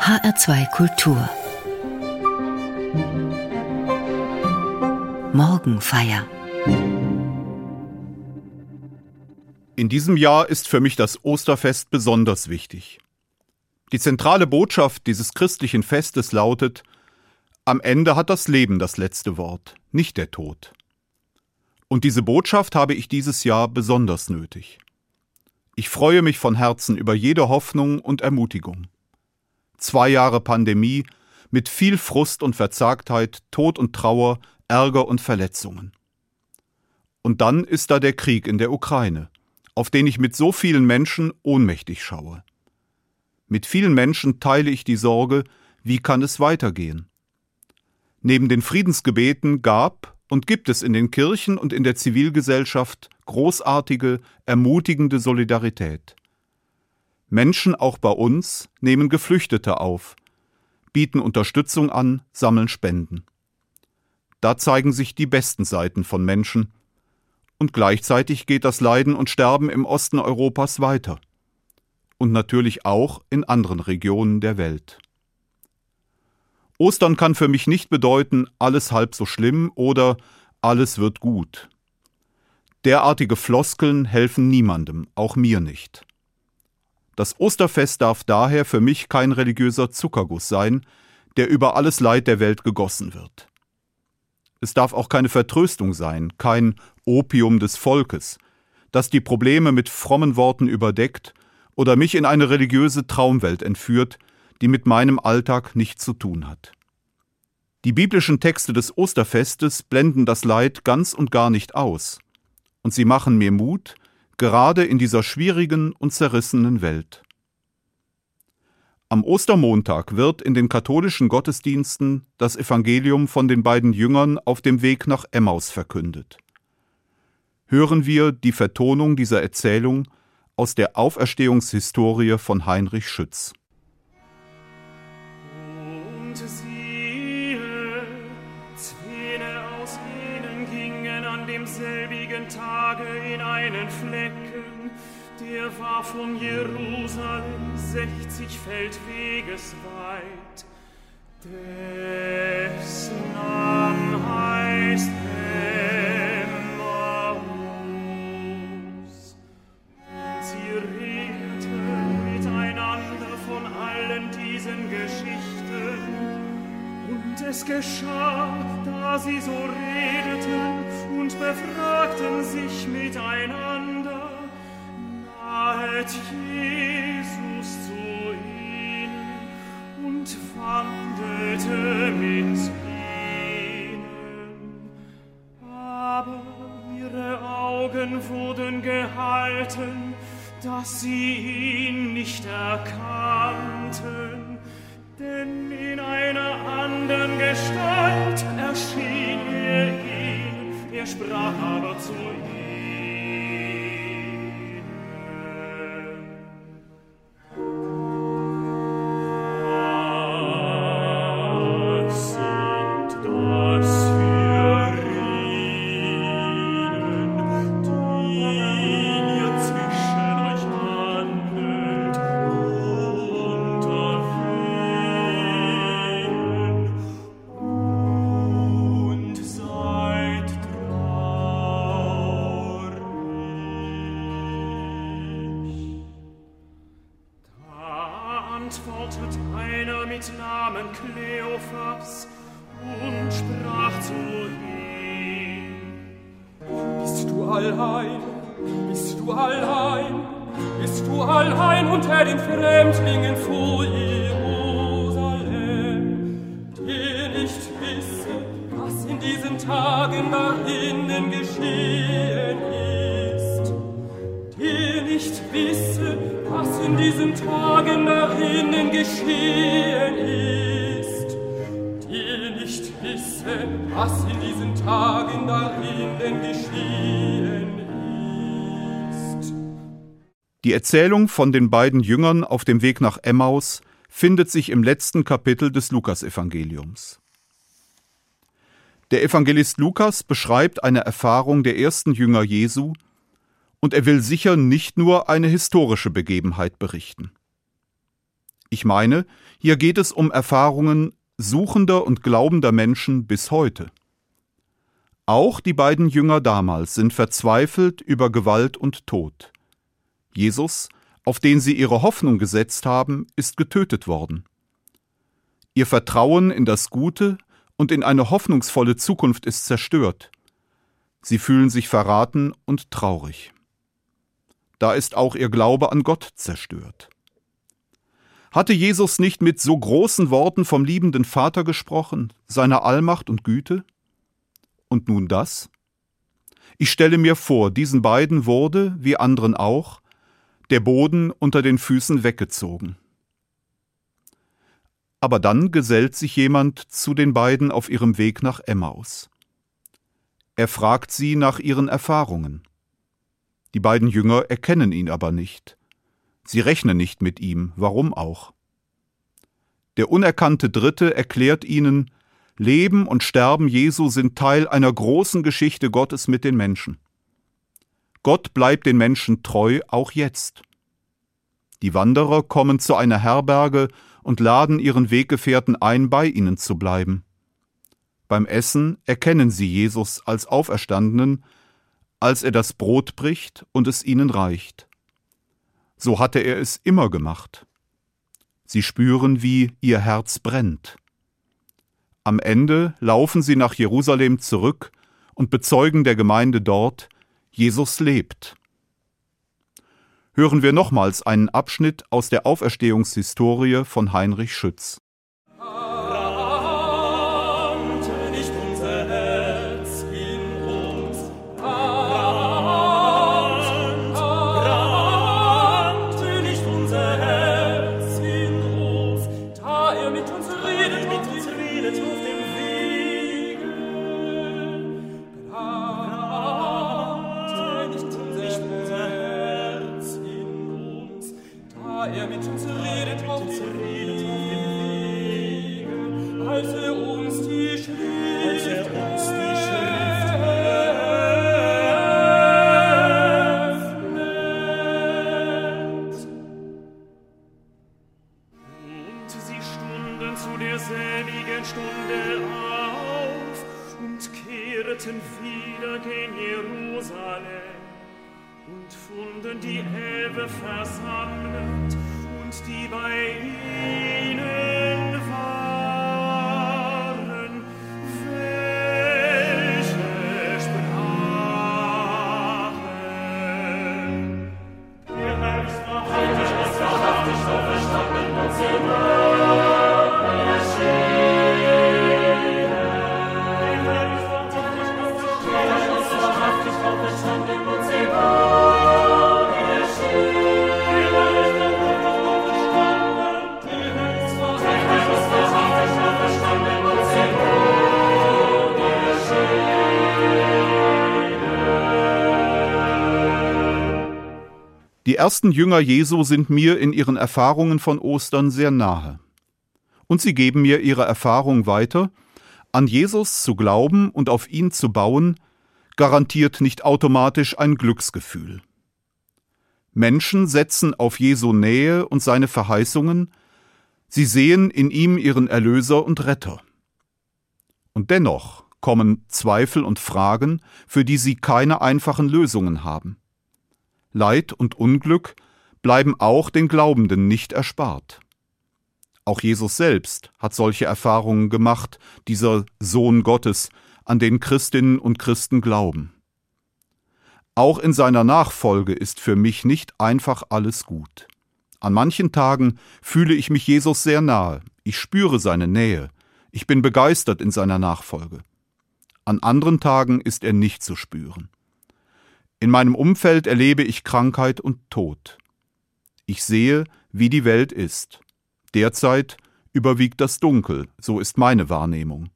HR2 Kultur Morgenfeier In diesem Jahr ist für mich das Osterfest besonders wichtig. Die zentrale Botschaft dieses christlichen Festes lautet, am Ende hat das Leben das letzte Wort, nicht der Tod. Und diese Botschaft habe ich dieses Jahr besonders nötig. Ich freue mich von Herzen über jede Hoffnung und Ermutigung. Zwei Jahre Pandemie mit viel Frust und Verzagtheit, Tod und Trauer, Ärger und Verletzungen. Und dann ist da der Krieg in der Ukraine, auf den ich mit so vielen Menschen ohnmächtig schaue. Mit vielen Menschen teile ich die Sorge, wie kann es weitergehen? Neben den Friedensgebeten gab und gibt es in den Kirchen und in der Zivilgesellschaft großartige, ermutigende Solidarität. Menschen auch bei uns nehmen Geflüchtete auf, bieten Unterstützung an, sammeln Spenden. Da zeigen sich die besten Seiten von Menschen, und gleichzeitig geht das Leiden und Sterben im Osten Europas weiter und natürlich auch in anderen Regionen der Welt. Ostern kann für mich nicht bedeuten, alles halb so schlimm oder alles wird gut. Derartige Floskeln helfen niemandem, auch mir nicht. Das Osterfest darf daher für mich kein religiöser Zuckerguss sein, der über alles Leid der Welt gegossen wird. Es darf auch keine Vertröstung sein, kein Opium des Volkes, das die Probleme mit frommen Worten überdeckt oder mich in eine religiöse Traumwelt entführt, die mit meinem Alltag nichts zu tun hat. Die biblischen Texte des Osterfestes blenden das Leid ganz und gar nicht aus, und sie machen mir Mut, gerade in dieser schwierigen und zerrissenen Welt. Am Ostermontag wird in den katholischen Gottesdiensten das Evangelium von den beiden Jüngern auf dem Weg nach Emmaus verkündet. Hören wir die Vertonung dieser Erzählung aus der Auferstehungshistorie von Heinrich Schütz. Gingen an demselbigen Tage in einen Flecken, der war von Jerusalem sechzig Feldweges weit. Dessen Name heißt Emmaus. Sie redeten miteinander von allen diesen Geschichten. Und es geschah, da sie so redeten und befragten sich miteinander, nahet Jesus zu ihnen und wandelte mit ihnen. Aber ihre Augen wurden gehalten, dass sie ihn nicht erkannten, denn in einer anderen Gestalt erschien er ihnen, er sprach aber zu antwortet einer mit Namen Kleophas und sprach zu ihm. Bist du allein, bist du allein, bist du allein unter den Fremdlingen vor Jerusalem, die nicht wissen, was in diesen Tagen da innen geschehen in diesen Tagen da innen geschehen ist, die nicht wissen, was in diesen Tagen da innen geschehen ist. Die Erzählung von den beiden Jüngern auf dem Weg nach Emmaus findet sich im letzten Kapitel des Lukasevangeliums. Der Evangelist Lukas beschreibt eine Erfahrung der ersten Jünger Jesu, und er will sicher nicht nur eine historische Begebenheit berichten. Ich meine, hier geht es um Erfahrungen suchender und glaubender Menschen bis heute. Auch die beiden Jünger damals sind verzweifelt über Gewalt und Tod. Jesus, auf den sie ihre Hoffnung gesetzt haben, ist getötet worden. Ihr Vertrauen in das Gute und in eine hoffnungsvolle Zukunft ist zerstört. Sie fühlen sich verraten und traurig. Da ist auch ihr Glaube an Gott zerstört. Hatte Jesus nicht mit so großen Worten vom liebenden Vater gesprochen, seiner Allmacht und Güte? Und nun das? Ich stelle mir vor, diesen beiden wurde, wie anderen auch, der Boden unter den Füßen weggezogen. Aber dann gesellt sich jemand zu den beiden auf ihrem Weg nach Emmaus. Er fragt sie nach ihren Erfahrungen. Die beiden Jünger erkennen ihn aber nicht. Sie rechnen nicht mit ihm, warum auch. Der unerkannte Dritte erklärt ihnen, Leben und Sterben Jesu sind Teil einer großen Geschichte Gottes mit den Menschen. Gott bleibt den Menschen treu auch jetzt. Die Wanderer kommen zu einer Herberge und laden ihren Weggefährten ein, bei ihnen zu bleiben. Beim Essen erkennen sie Jesus als Auferstandenen, als er das Brot bricht und es ihnen reicht. So hatte er es immer gemacht. Sie spüren, wie ihr Herz brennt. Am Ende laufen sie nach Jerusalem zurück und bezeugen der Gemeinde dort, Jesus lebt. Hören wir nochmals einen Abschnitt aus der Auferstehungshistorie von Heinrich Schütz. Da er mit uns redet auf dem Wege, ersten Jünger Jesu sind mir in ihren Erfahrungen von Ostern sehr nahe. Und sie geben mir ihre Erfahrung weiter, an Jesus zu glauben und auf ihn zu bauen, garantiert nicht automatisch ein Glücksgefühl. Menschen setzen auf Jesu Nähe und seine Verheißungen, sie sehen in ihm ihren Erlöser und Retter. Und dennoch kommen Zweifel und Fragen, für die sie keine einfachen Lösungen haben. Leid und Unglück bleiben auch den Glaubenden nicht erspart. Auch Jesus selbst hat solche Erfahrungen gemacht, dieser Sohn Gottes, an den Christinnen und Christen glauben. Auch in seiner Nachfolge ist für mich nicht einfach alles gut. An manchen Tagen fühle ich mich Jesus sehr nahe, ich spüre seine Nähe, ich bin begeistert in seiner Nachfolge. An anderen Tagen ist er nicht zu spüren. In meinem Umfeld erlebe ich Krankheit und Tod. Ich sehe, wie die Welt ist. Derzeit überwiegt das Dunkel, so ist meine Wahrnehmung.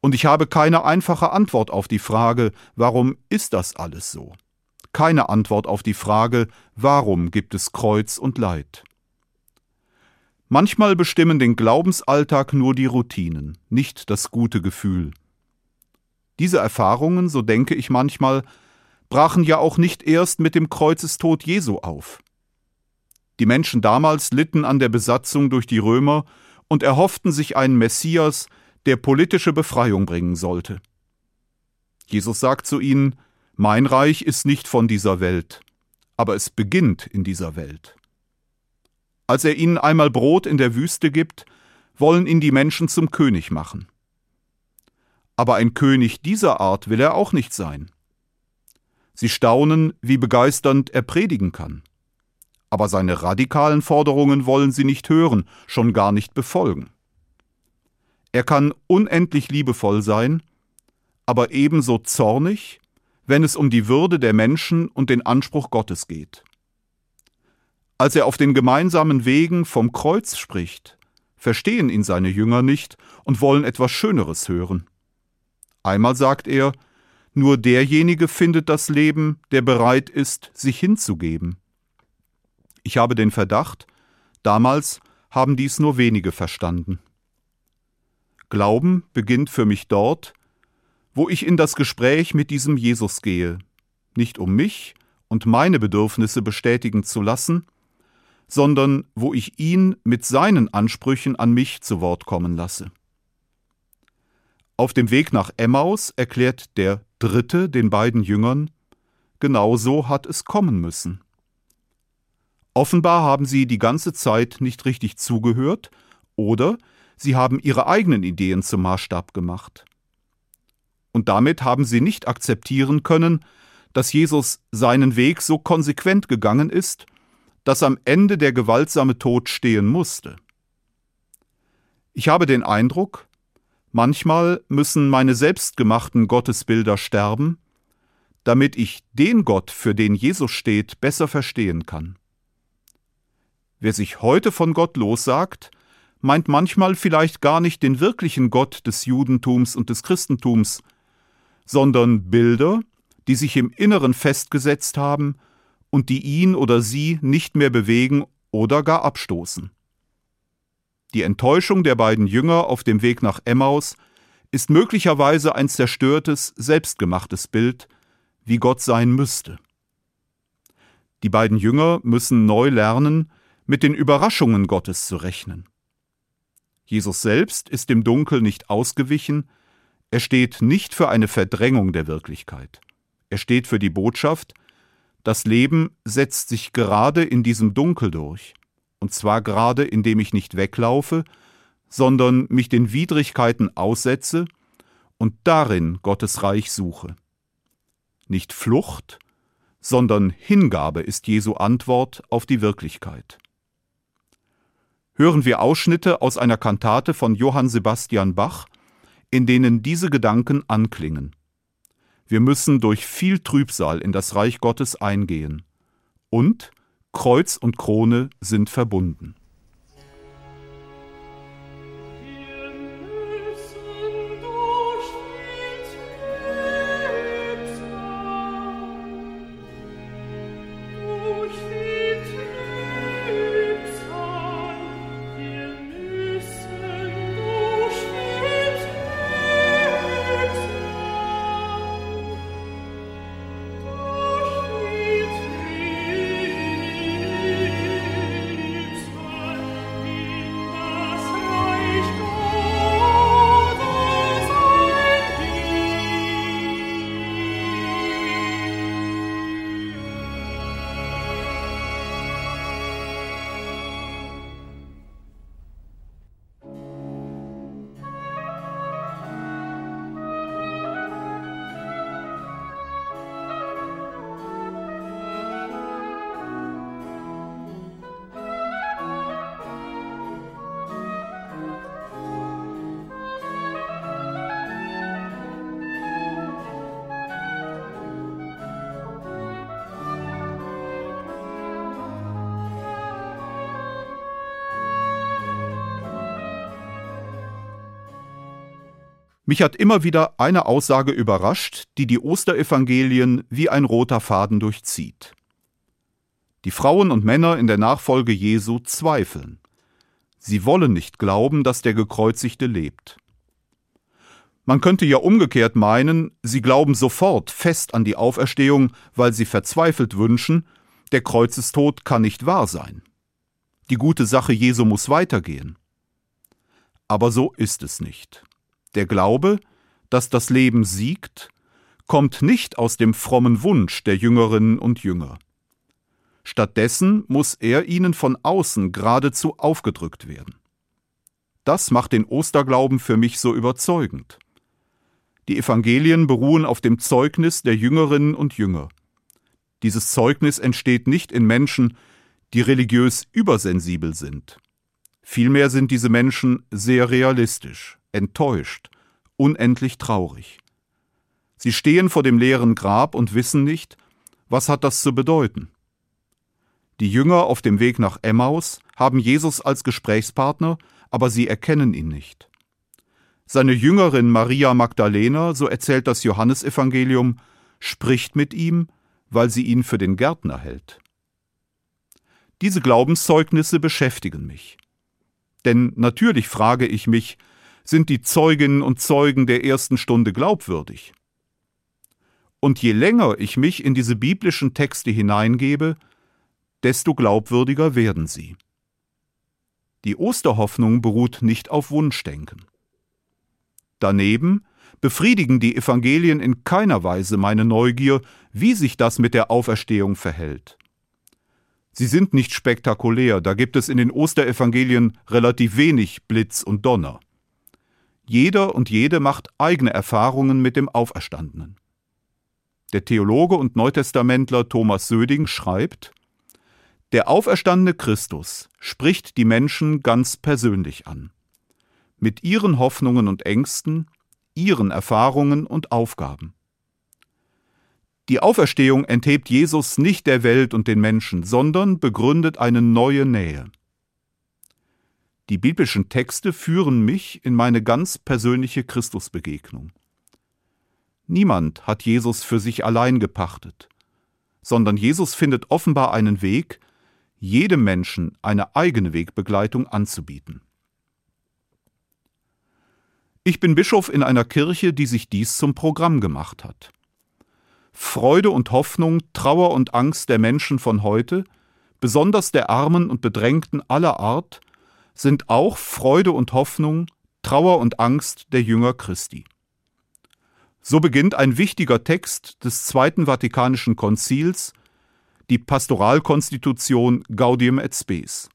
Und ich habe keine einfache Antwort auf die Frage, warum ist das alles so? Keine Antwort auf die Frage, warum gibt es Kreuz und Leid? Manchmal bestimmen den Glaubensalltag nur die Routinen, nicht das gute Gefühl. Diese Erfahrungen, so denke ich manchmal, brachen ja auch nicht erst mit dem Kreuzestod Jesu auf. Die Menschen damals litten an der Besatzung durch die Römer und erhofften sich einen Messias, der politische Befreiung bringen sollte. Jesus sagt zu ihnen, Mein Reich ist nicht von dieser Welt, aber es beginnt in dieser Welt. Als er ihnen einmal Brot in der Wüste gibt, wollen ihn die Menschen zum König machen. Aber ein König dieser Art will er auch nicht sein. Sie staunen, wie begeisternd er predigen kann. Aber seine radikalen Forderungen wollen sie nicht hören, schon gar nicht befolgen. Er kann unendlich liebevoll sein, aber ebenso zornig, wenn es um die Würde der Menschen und den Anspruch Gottes geht. Als er auf den gemeinsamen Wegen vom Kreuz spricht, verstehen ihn seine Jünger nicht und wollen etwas Schöneres hören. Einmal sagt er, nur derjenige findet das Leben, der bereit ist, sich hinzugeben. Ich habe den Verdacht, damals haben dies nur wenige verstanden. Glauben beginnt für mich dort, wo ich in das Gespräch mit diesem Jesus gehe, nicht um mich und meine Bedürfnisse bestätigen zu lassen, sondern wo ich ihn mit seinen Ansprüchen an mich zu Wort kommen lasse. Auf dem Weg nach Emmaus erklärt der Dritte den beiden Jüngern, genau so hat es kommen müssen. Offenbar haben sie die ganze Zeit nicht richtig zugehört oder sie haben ihre eigenen Ideen zum Maßstab gemacht. Und damit haben sie nicht akzeptieren können, dass Jesus seinen Weg so konsequent gegangen ist, dass am Ende der gewaltsame Tod stehen musste. Ich habe den Eindruck, Manchmal müssen meine selbstgemachten Gottesbilder sterben, damit ich den Gott, für den Jesus steht, besser verstehen kann. Wer sich heute von Gott lossagt, meint manchmal vielleicht gar nicht den wirklichen Gott des Judentums und des Christentums, sondern Bilder, die sich im Inneren festgesetzt haben und die ihn oder sie nicht mehr bewegen oder gar abstoßen. Die Enttäuschung der beiden Jünger auf dem Weg nach Emmaus ist möglicherweise ein zerstörtes, selbstgemachtes Bild, wie Gott sein müsste. Die beiden Jünger müssen neu lernen, mit den Überraschungen Gottes zu rechnen. Jesus selbst ist dem Dunkel nicht ausgewichen, er steht nicht für eine Verdrängung der Wirklichkeit. Er steht für die Botschaft, das Leben setzt sich gerade in diesem Dunkel durch und zwar gerade indem ich nicht weglaufe, sondern mich den Widrigkeiten aussetze und darin Gottes Reich suche. Nicht Flucht, sondern Hingabe ist Jesu Antwort auf die Wirklichkeit. Hören wir Ausschnitte aus einer Kantate von Johann Sebastian Bach, in denen diese Gedanken anklingen. Wir müssen durch viel Trübsal in das Reich Gottes eingehen und Kreuz und Krone sind verbunden. Mich hat immer wieder eine Aussage überrascht, die die Osterevangelien wie ein roter Faden durchzieht. Die Frauen und Männer in der Nachfolge Jesu zweifeln. Sie wollen nicht glauben, dass der Gekreuzigte lebt. Man könnte ja umgekehrt meinen, sie glauben sofort fest an die Auferstehung, weil sie verzweifelt wünschen, der Kreuzestod kann nicht wahr sein. die gute Sache Jesu muss weitergehen. Aber so ist es nicht. Der Glaube, dass das Leben siegt, kommt nicht aus dem frommen Wunsch der Jüngerinnen und Jünger. Stattdessen muss er ihnen von außen geradezu aufgedrückt werden. Das macht den Osterglauben für mich so überzeugend. Die Evangelien beruhen auf dem Zeugnis der Jüngerinnen und Jünger. Dieses Zeugnis entsteht nicht in Menschen, die religiös übersensibel sind. Vielmehr sind diese Menschen sehr realistisch, enttäuscht, unendlich traurig. Sie stehen vor dem leeren Grab und wissen nicht, was hat das zu bedeuten. Die Jünger auf dem Weg nach Emmaus haben Jesus als Gesprächspartner, aber sie erkennen ihn nicht. Seine Jüngerin Maria Magdalena, so erzählt das Johannesevangelium, spricht mit ihm, weil sie ihn für den Gärtner hält. Diese Glaubenszeugnisse beschäftigen mich. Denn natürlich frage ich mich, sind die Zeuginnen und Zeugen der ersten Stunde glaubwürdig? Und je länger ich mich in diese biblischen Texte hineingebe, desto glaubwürdiger werden sie. Die Osterhoffnung beruht nicht auf Wunschdenken. Daneben befriedigen die Evangelien in keiner Weise meine Neugier, wie sich das mit der Auferstehung verhält. Sie sind nicht spektakulär, da gibt es in den Osterevangelien relativ wenig Blitz und Donner. Jeder und jede macht eigene Erfahrungen mit dem Auferstandenen. Der Theologe und Neutestamentler Thomas Söding schreibt, der auferstandene Christus spricht die Menschen ganz persönlich an. Mit ihren Hoffnungen und Ängsten, ihren Erfahrungen und Aufgaben. Die Auferstehung enthebt Jesus nicht der Welt und den Menschen, sondern begründet eine neue Nähe. Die biblischen Texte führen mich in meine ganz persönliche Christusbegegnung. Niemand hat Jesus für sich allein gepachtet, sondern Jesus findet offenbar einen Weg, jedem Menschen eine eigene Wegbegleitung anzubieten. Ich bin Bischof in einer Kirche, die sich dies zum Programm gemacht hat. Freude und Hoffnung, Trauer und Angst der Menschen von heute, besonders der Armen und Bedrängten aller Art, sind auch Freude und Hoffnung, Trauer und Angst der Jünger Christi. So beginnt ein wichtiger Text des Zweiten Vatikanischen Konzils die Pastoralkonstitution Gaudium et Spes.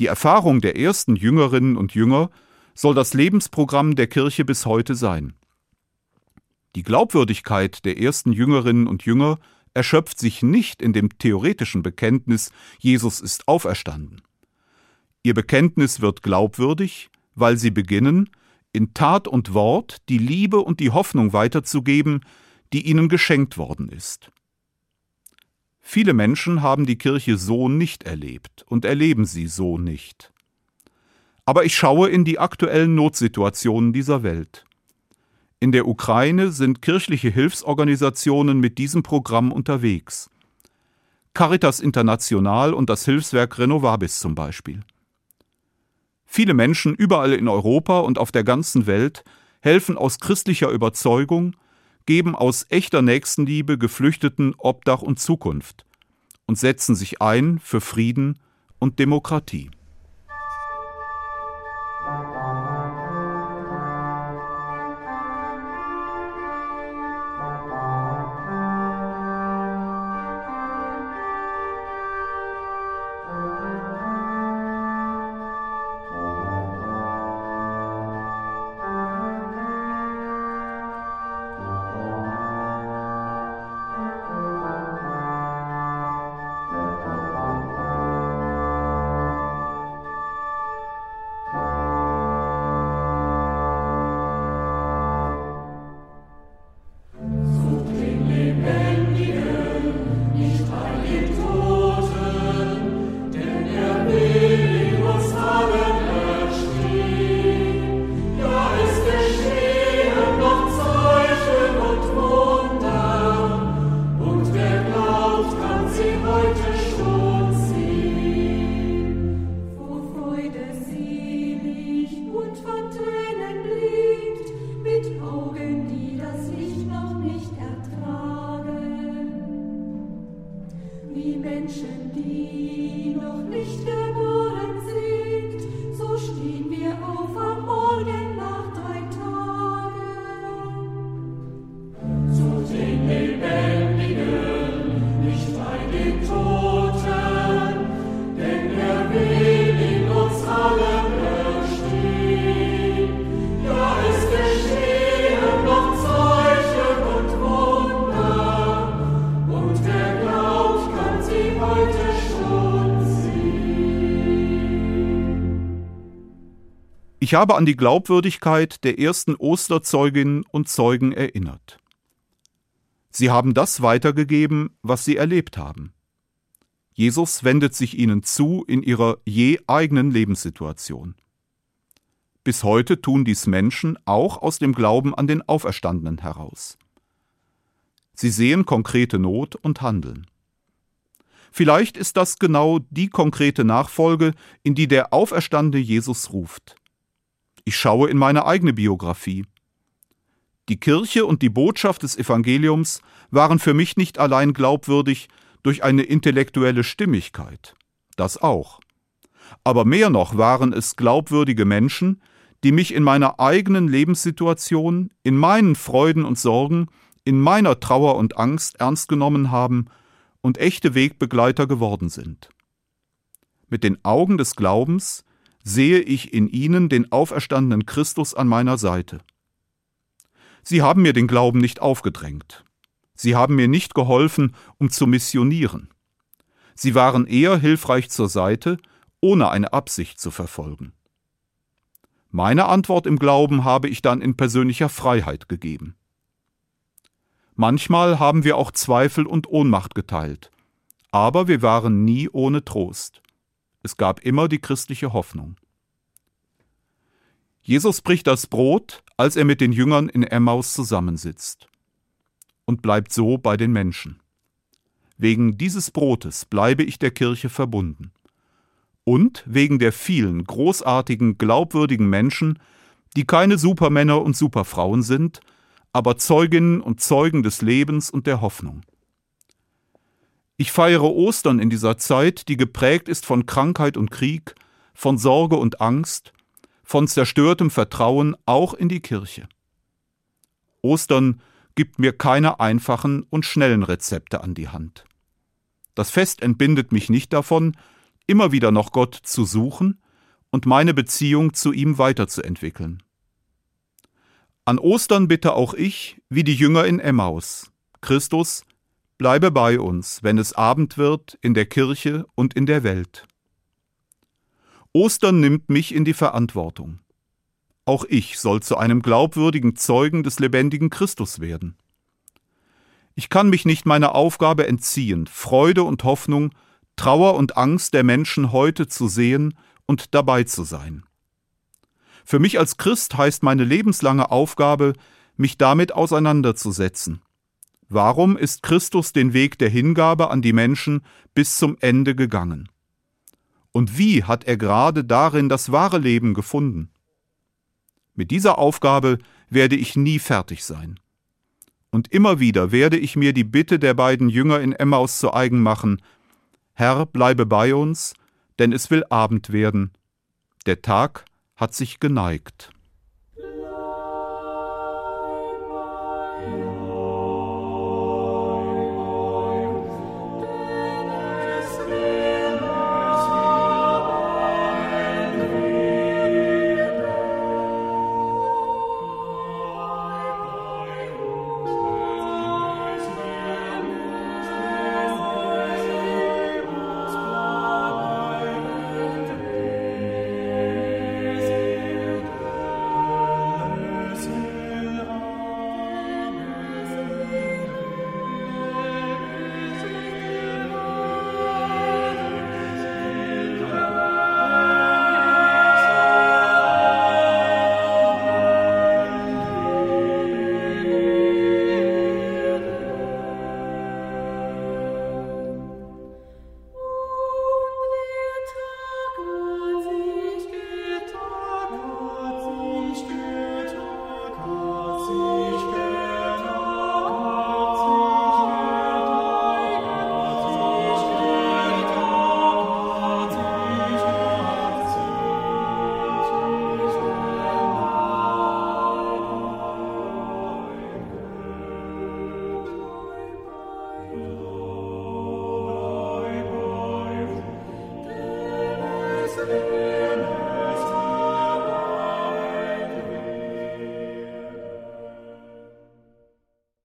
Die Erfahrung der ersten Jüngerinnen und Jünger soll das Lebensprogramm der Kirche bis heute sein. Die Glaubwürdigkeit der ersten Jüngerinnen und Jünger erschöpft sich nicht in dem theoretischen Bekenntnis, Jesus ist auferstanden. Ihr Bekenntnis wird glaubwürdig, weil sie beginnen, in Tat und Wort die Liebe und die Hoffnung weiterzugeben, die ihnen geschenkt worden ist. Viele Menschen haben die Kirche so nicht erlebt und erleben sie so nicht. Aber ich schaue in die aktuellen Notsituationen dieser Welt. In der Ukraine sind kirchliche Hilfsorganisationen mit diesem Programm unterwegs. Caritas International und das Hilfswerk Renovabis zum Beispiel. Viele Menschen überall in Europa und auf der ganzen Welt helfen aus christlicher Überzeugung, geben aus echter Nächstenliebe Geflüchteten Obdach und Zukunft und setzen sich ein für Frieden und Demokratie. Ich habe an die Glaubwürdigkeit der ersten Osterzeuginnen und Zeugen erinnert. Sie haben das weitergegeben, was sie erlebt haben. Jesus wendet sich ihnen zu in ihrer je eigenen Lebenssituation. Bis heute tun dies Menschen auch aus dem Glauben an den Auferstandenen heraus. Sie sehen konkrete Not und handeln. Vielleicht ist das genau die konkrete Nachfolge, in die der auferstandene Jesus ruft. Ich schaue in meine eigene Biografie. Die Kirche und die Botschaft des Evangeliums waren für mich nicht allein glaubwürdig durch eine intellektuelle Stimmigkeit, das auch. Aber mehr noch waren es glaubwürdige Menschen, die mich in meiner eigenen Lebenssituation, in meinen Freuden und Sorgen, in meiner Trauer und Angst ernst genommen haben und echte Wegbegleiter geworden sind. Mit den Augen des Glaubens sehe ich in ihnen den auferstandenen Christus an meiner Seite. Sie haben mir den Glauben nicht aufgedrängt. Sie haben mir nicht geholfen, um zu missionieren. Sie waren eher hilfreich zur Seite, ohne eine Absicht zu verfolgen. Meine Antwort im Glauben habe ich dann in persönlicher Freiheit gegeben. Manchmal haben wir auch Zweifel und Ohnmacht geteilt, aber wir waren nie ohne Trost. Es gab immer die christliche Hoffnung. Jesus bricht das Brot, als er mit den Jüngern in Emmaus zusammensitzt und bleibt so bei den Menschen. Wegen dieses Brotes bleibe ich der Kirche verbunden. Und wegen der vielen großartigen, glaubwürdigen Menschen, die keine Supermänner und Superfrauen sind, aber Zeuginnen und Zeugen des Lebens und der Hoffnung. Ich feiere Ostern in dieser Zeit, die geprägt ist von Krankheit und Krieg, von Sorge und Angst, von zerstörtem Vertrauen auch in die Kirche. Ostern gibt mir keine einfachen und schnellen Rezepte an die Hand. Das Fest entbindet mich nicht davon, immer wieder noch Gott zu suchen und meine Beziehung zu ihm weiterzuentwickeln. An Ostern bitte auch ich, wie die Jünger in Emmaus. Christus, bleibe bei uns, wenn es Abend wird, in der Kirche und in der Welt. Ostern nimmt mich in die Verantwortung. Auch ich soll zu einem glaubwürdigen Zeugen des lebendigen Christus werden. Ich kann mich nicht meiner Aufgabe entziehen, Freude und Hoffnung, Trauer und Angst der Menschen heute zu sehen und dabei zu sein. Für mich als Christ heißt meine lebenslange Aufgabe, mich damit auseinanderzusetzen. Warum ist Christus den Weg der Hingabe an die Menschen bis zum Ende gegangen? Und wie hat er gerade darin das wahre Leben gefunden? Mit dieser Aufgabe werde ich nie fertig sein. Und immer wieder werde ich mir die Bitte der beiden Jünger in Emmaus zu eigen machen, Herr, bleibe bei uns, denn es will Abend werden. Der Tag hat sich geneigt.